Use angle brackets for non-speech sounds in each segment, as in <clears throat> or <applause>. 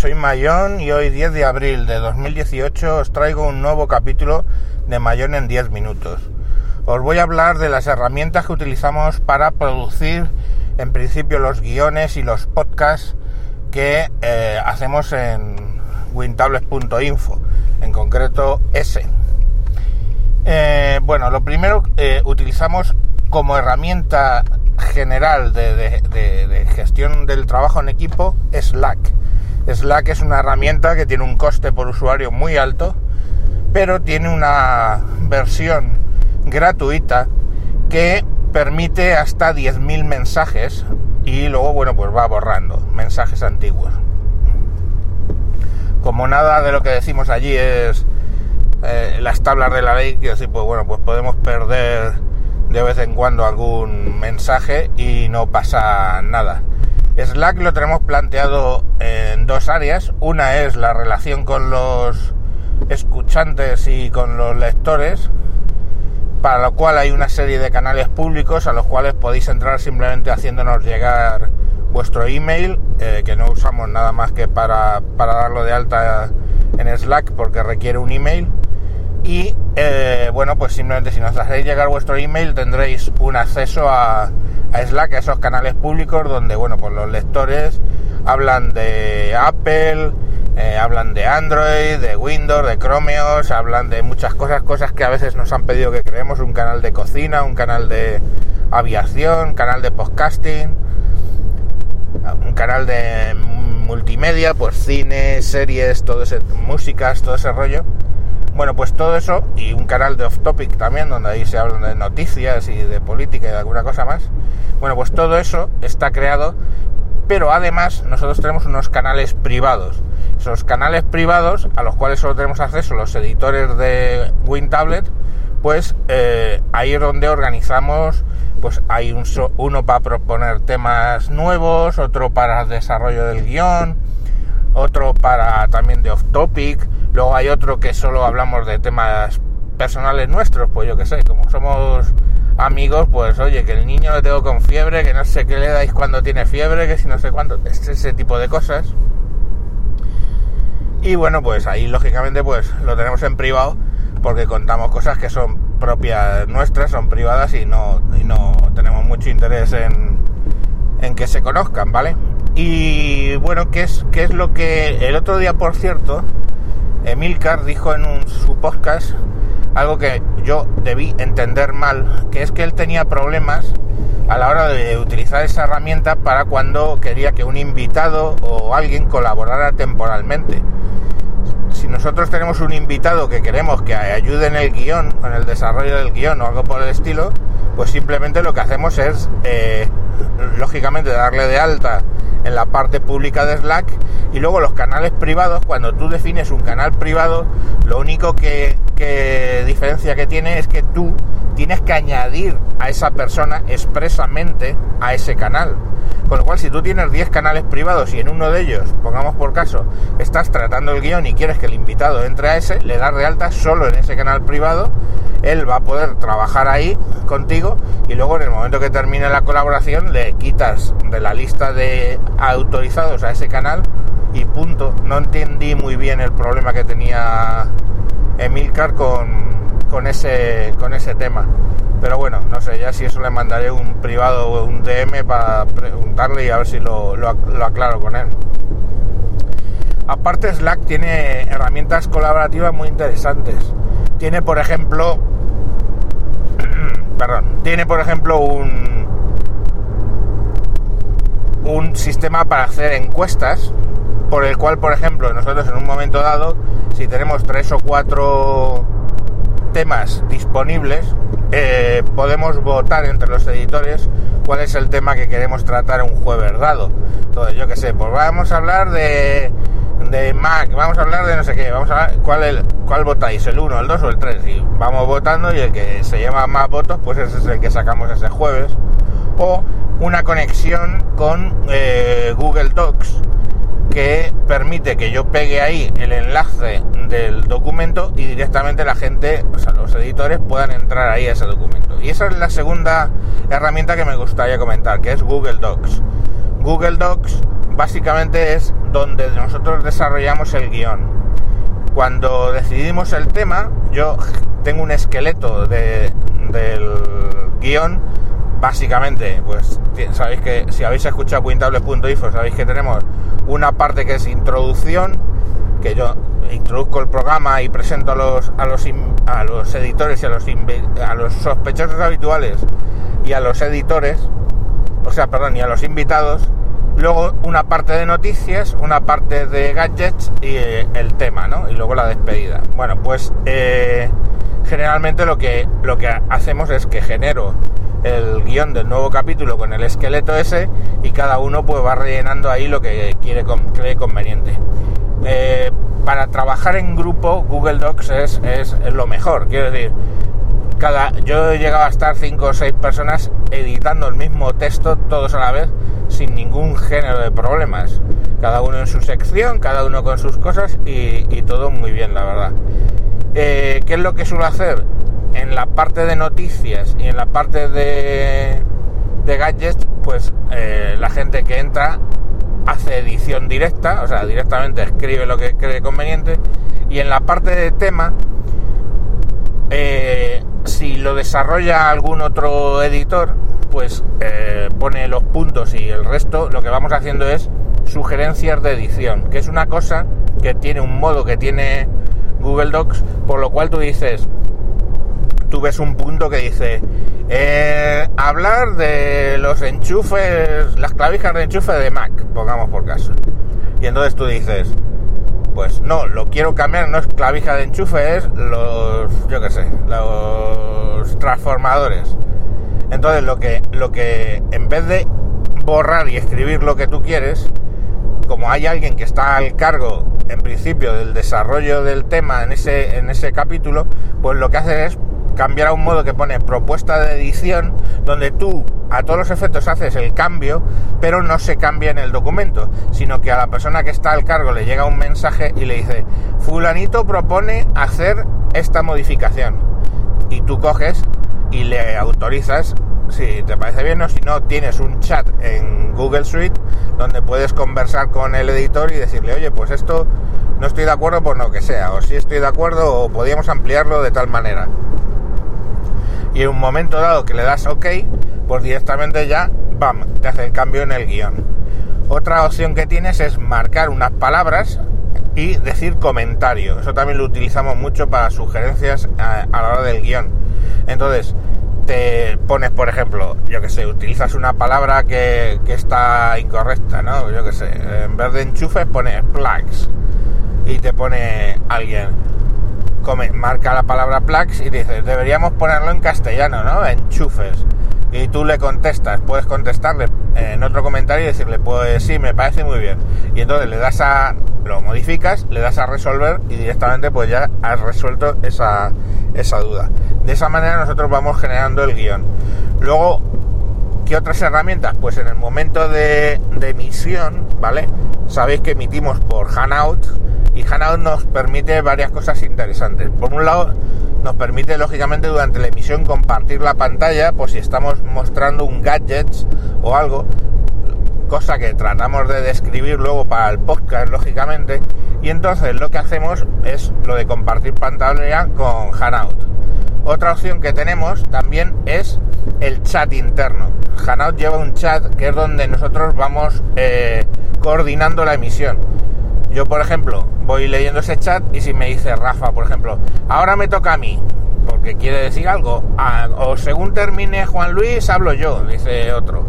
soy Mayón y hoy 10 de abril de 2018 os traigo un nuevo capítulo de Mayón en 10 minutos. Os voy a hablar de las herramientas que utilizamos para producir en principio los guiones y los podcasts que eh, hacemos en wintables.info, en concreto ese. Eh, bueno, lo primero eh, utilizamos como herramienta general de, gestión del trabajo en equipo Slack. Slack es una herramienta que tiene un coste por usuario muy alto, pero tiene una versión gratuita que permite hasta 10.000 mensajes y luego, bueno, pues va borrando mensajes antiguos. Como nada de lo que decimos allí es eh, las tablas de la ley, que así, pues bueno, pues podemos perder de vez en cuando algún mensaje y no pasa nada. Slack lo tenemos planteado en dos áreas. Una es la relación con los escuchantes y con los lectores, para lo cual hay una serie de canales públicos a los cuales podéis entrar simplemente haciéndonos llegar vuestro email, eh, que no usamos nada más que para, para darlo de alta en Slack porque requiere un email y eh, bueno pues simplemente si nos hacéis llegar vuestro email tendréis un acceso a, Slack a esos canales públicos donde bueno pues los lectores hablan de Apple eh, hablan de Android de Windows de Chromeos hablan de muchas cosas cosas que a veces nos han pedido que creemos un canal de cocina un canal de aviación canal de podcasting un canal de multimedia pues cine series todo ese músicas todo ese rollo bueno, pues todo eso y un canal de off topic también, donde ahí se hablan de noticias y de política y de alguna cosa más. Bueno, pues todo eso está creado, pero además nosotros tenemos unos canales privados. Esos canales privados, a los cuales solo tenemos acceso los editores de WinTablet, pues eh, ahí es donde organizamos, pues hay un, uno para proponer temas nuevos, otro para el desarrollo del guion, otro para también de off topic, luego hay otro que solo hablamos de temas personales nuestros, pues yo que sé, como somos amigos, pues oye, que el niño le tengo con fiebre, que no sé qué le dais cuando tiene fiebre, que si no sé cuánto, ese tipo de cosas. Y bueno, pues ahí lógicamente pues lo tenemos en privado porque contamos cosas que son propias nuestras, son privadas y no, y no tenemos mucho interés en, en que se conozcan, ¿vale? Y bueno, ¿qué es, qué es lo que el otro día, por cierto, Emilcar dijo en un, su podcast algo que yo debí entender mal, que es que él tenía problemas a la hora de utilizar esa herramienta para cuando quería que un invitado o alguien colaborara temporalmente. Si nosotros tenemos un invitado que queremos que ayude en el guion, en el desarrollo del guion o algo por el estilo, pues simplemente lo que hacemos es, eh, lógicamente, darle de alta en la parte pública de Slack y luego los canales privados, cuando tú defines un canal privado, lo único que, diferencia que tiene es que tú tienes que añadir a esa persona expresamente a ese canal. Con lo cual, si tú tienes 10 canales privados y en uno de ellos, pongamos por caso, estás tratando el guion y quieres que el invitado entre a ese, le das de alta solo en ese canal privado, él va a poder trabajar ahí contigo y luego en el momento que termine la colaboración le quitas de la lista de autorizados a ese canal y punto. No entendí muy bien el problema que tenía Emilcar con, con, ese, con ese tema. Pero bueno, no sé, ya si eso le mandaré un privado o un DM para preguntarle y a ver si lo, lo, aclaro con él. Aparte Slack tiene herramientas colaborativas muy interesantes. Tiene por ejemplo, <clears throat> perdón, tiene por ejemplo un un sistema para hacer encuestas por el cual, por ejemplo, nosotros en un momento dado, si tenemos tres o cuatro temas disponibles, eh, podemos votar entre los editores cuál es el tema que queremos tratar un jueves dado. Entonces, yo que sé, pues vamos a hablar de, de Mac, vamos a hablar de no sé qué, vamos a ver cuál, el, cuál votáis, el 1, el 2 o el 3. Y vamos votando y el que se lleva más votos, pues ese es el que sacamos ese jueves. O una conexión con eh, Google Docs que permite que yo pegue ahí el enlace del documento y directamente la gente, o sea, los editores puedan entrar ahí a ese documento. Y esa es la segunda herramienta que me gustaría comentar, que es Google Docs. Google Docs básicamente es donde nosotros desarrollamos el guion. Cuando decidimos el tema, yo tengo un esqueleto de, del guion. Básicamente, pues sabéis que si habéis escuchado Quintable.info, sabéis que tenemos una parte que es introducción, que yo introduzco el programa y presento a los, a los, a los editores y a los, a los sospechosos habituales y a los editores, o sea, perdón, y a los invitados, luego una parte de noticias, una parte de gadgets y eh, el tema, ¿no? Y luego la despedida. Bueno, pues eh, generalmente lo que, lo que hacemos es que genero el guion del nuevo capítulo con el esqueleto ese y cada uno pues va rellenando ahí lo que quiere cree conveniente. Eh, para trabajar en grupo Google Docs es, es, lo mejor, quiero decir, cada, yo he llegado a estar 5 o 6 personas editando el mismo texto todos a la vez sin ningún género de problemas. Cada uno en su sección, cada uno con sus cosas y, todo muy bien, la verdad. Eh, ¿Qué es lo que suelo hacer? En la parte de noticias y en la parte de, de gadgets, pues eh, la gente que entra hace edición directa, o sea, directamente escribe lo que cree conveniente. Y en la parte de tema, eh, si lo desarrolla algún otro editor, pues eh, pone los puntos y el resto, lo que vamos haciendo es sugerencias de edición, que es una cosa que tiene un modo que tiene Google Docs, por lo cual tú dices, tú ves un punto que dice, eh, hablar de los enchufes, las clavijas de enchufe de Mac, pongamos por caso. Y entonces tú dices, pues no, lo quiero cambiar, no es clavija de enchufe, es los, yo qué sé, los transformadores. Entonces lo que, lo que en vez de borrar y escribir lo que tú quieres, como hay alguien que está al cargo en principio del desarrollo del tema en ese, en ese capítulo, pues lo que hace es cambiar a un modo que pone propuesta de edición, donde tú a todos los efectos haces el cambio, pero no se cambia en el documento, sino que a la persona que está al cargo le llega un mensaje y le dice, fulanito propone hacer esta modificación. Y tú coges y le autorizas si te parece bien o si no tienes un chat en Google Suite donde puedes conversar con el editor y decirle oye pues esto no estoy de acuerdo por lo que sea o si estoy de acuerdo o podríamos ampliarlo de tal manera y en un momento dado que le das OK pues directamente ya bam te hace el cambio en el guion. Otra opción que tienes es marcar unas palabras y decir comentario. Eso también lo utilizamos mucho para sugerencias a, a la hora del guion. Entonces, te pones, por ejemplo, yo que sé, utilizas una palabra que, está incorrecta, ¿no? Yo que sé, en vez de enchufes pones plugs. Y te pone alguien, marca la palabra plugs y dices, deberíamos ponerlo en castellano, ¿no? Enchufes. Y tú le contestas, puedes contestarle en otro comentario y decirle, pues sí, me parece muy bien. Y entonces le das a, lo modificas, le das a resolver y directamente pues ya has resuelto esa, esa duda. De esa manera nosotros vamos generando el guion. Luego, ¿qué otras herramientas? Pues en el momento de, emisión, ¿vale? Sabéis que emitimos por Hanout y Hanout nos permite varias cosas interesantes. Por un lado, nos permite lógicamente durante la emisión compartir la pantalla, por si estamos mostrando un gadget o algo, cosa que tratamos de describir luego para el podcast, lógicamente. Y entonces lo que hacemos es lo de compartir pantalla con Hanout. Otra opción que tenemos también es el chat interno. Hanout lleva un chat que es donde nosotros vamos eh, coordinando la emisión. Yo, por ejemplo, voy leyendo ese chat y si me dice Rafa, por ejemplo, ahora me toca a mí, porque quiere decir algo, o según termine Juan Luis, hablo yo, dice otro.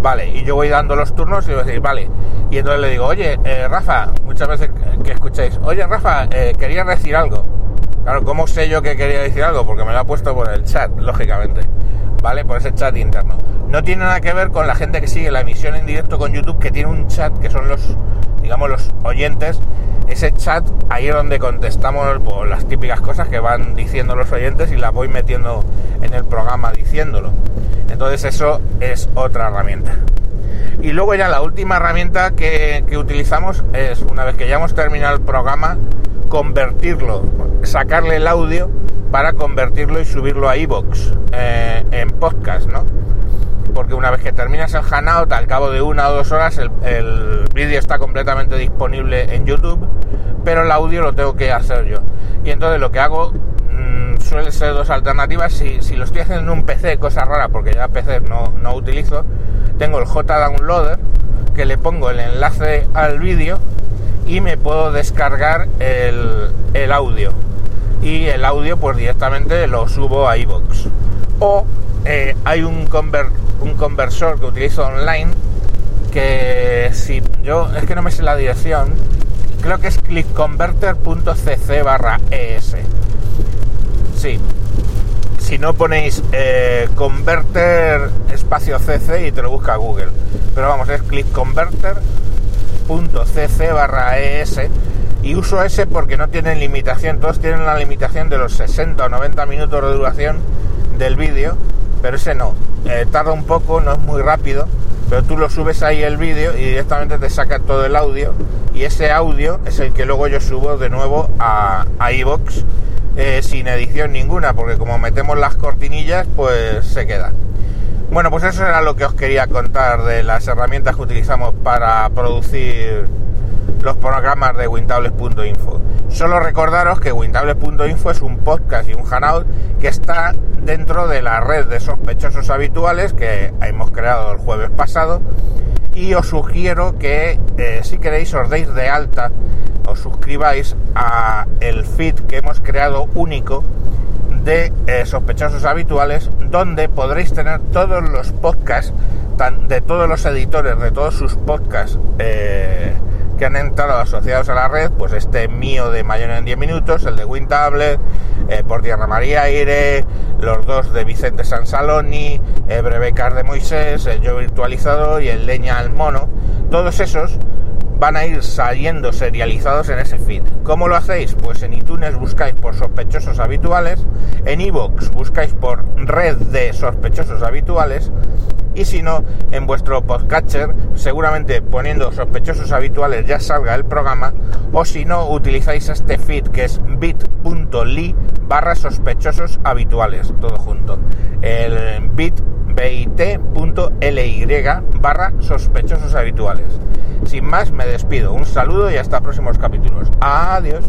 Vale, y yo voy dando los turnos y voy a decir, vale. Y entonces le digo, oye, eh, Rafa, muchas veces que escucháis, oye, Rafa, eh, quería decir algo. Claro, ¿cómo sé yo que quería decir algo? Porque me lo ha puesto por el chat, lógicamente. ¿Vale? Por ese chat interno. No tiene nada que ver con la gente que sigue la emisión en directo con YouTube, que tiene un chat que son los, digamos, los oyentes. Ese chat, ahí es donde contestamos las típicas cosas que van diciendo los oyentes y las voy metiendo en el programa diciéndolo. Entonces eso es otra herramienta. Y luego ya la última herramienta que, que utilizamos es, una vez que ya hemos terminado el programa, convertirlo, sacarle el audio para convertirlo y subirlo a iBox eh, en podcast, ¿no? Una vez que terminas el Hanout, al cabo de una o dos horas, el, el vídeo está completamente disponible en YouTube, pero el audio lo tengo que hacer yo. Y entonces lo que hago mmm, suele ser dos alternativas. Si, si, lo estoy haciendo en un PC, cosa rara, porque ya PC no, no utilizo, tengo el JDownloader, que le pongo el enlace al vídeo y me puedo descargar el, el audio. Y el audio pues directamente lo subo a iVoox. O eh, hay un, conver un conversor que utilizo online que si yo es que no me sé la dirección creo que es clickconverter.cc barra es. Sí. Si no ponéis eh, converter espacio cc y te lo busca google. Pero vamos es clickconverter.cc barra es. Y uso ese porque no tienen limitación. Todos tienen la limitación de los 60 o 90 minutos de duración del vídeo pero ese no. Eh, tarda un poco, no es muy rápido, pero tú lo subes ahí el vídeo y directamente te saca todo el audio y ese audio es el que luego yo subo de nuevo a, a iVoox eh, sin edición ninguna, porque como metemos las cortinillas, pues se queda. Bueno, pues eso era lo que os quería contar de las herramientas que utilizamos para producir los programas de wintables.info. Solo recordaros que wintables.info es un podcast y un hangout que está dentro de la red de sospechosos habituales que hemos creado el jueves pasado y os sugiero que eh, si queréis os deis de alta os suscribáis a el feed que hemos creado único de eh, sospechosos habituales donde podréis tener todos los podcasts de todos los editores de todos sus podcasts eh, que han entrado asociados a la red, pues este mío de Mayor en 10 minutos, el de Wintable, eh, por Tierra María Aire, los dos de Vicente Sansaloni, eh, Brevecas de Moisés, el Yo Virtualizado y el Leña al Mono, todos esos van a ir saliendo serializados en ese feed. ¿Cómo lo hacéis? Pues en iTunes buscáis por sospechosos habituales, en iVoox buscáis por red de sospechosos habituales y si no, en vuestro podcatcher, seguramente poniendo sospechosos habituales ya salga el programa, o si no, utilizáis este feed que es bit.ly barra sospechosos habituales, todo junto. El bit bit.ly barra sospechosos habituales. Sin más, me despido. Un saludo y hasta próximos capítulos. Adiós.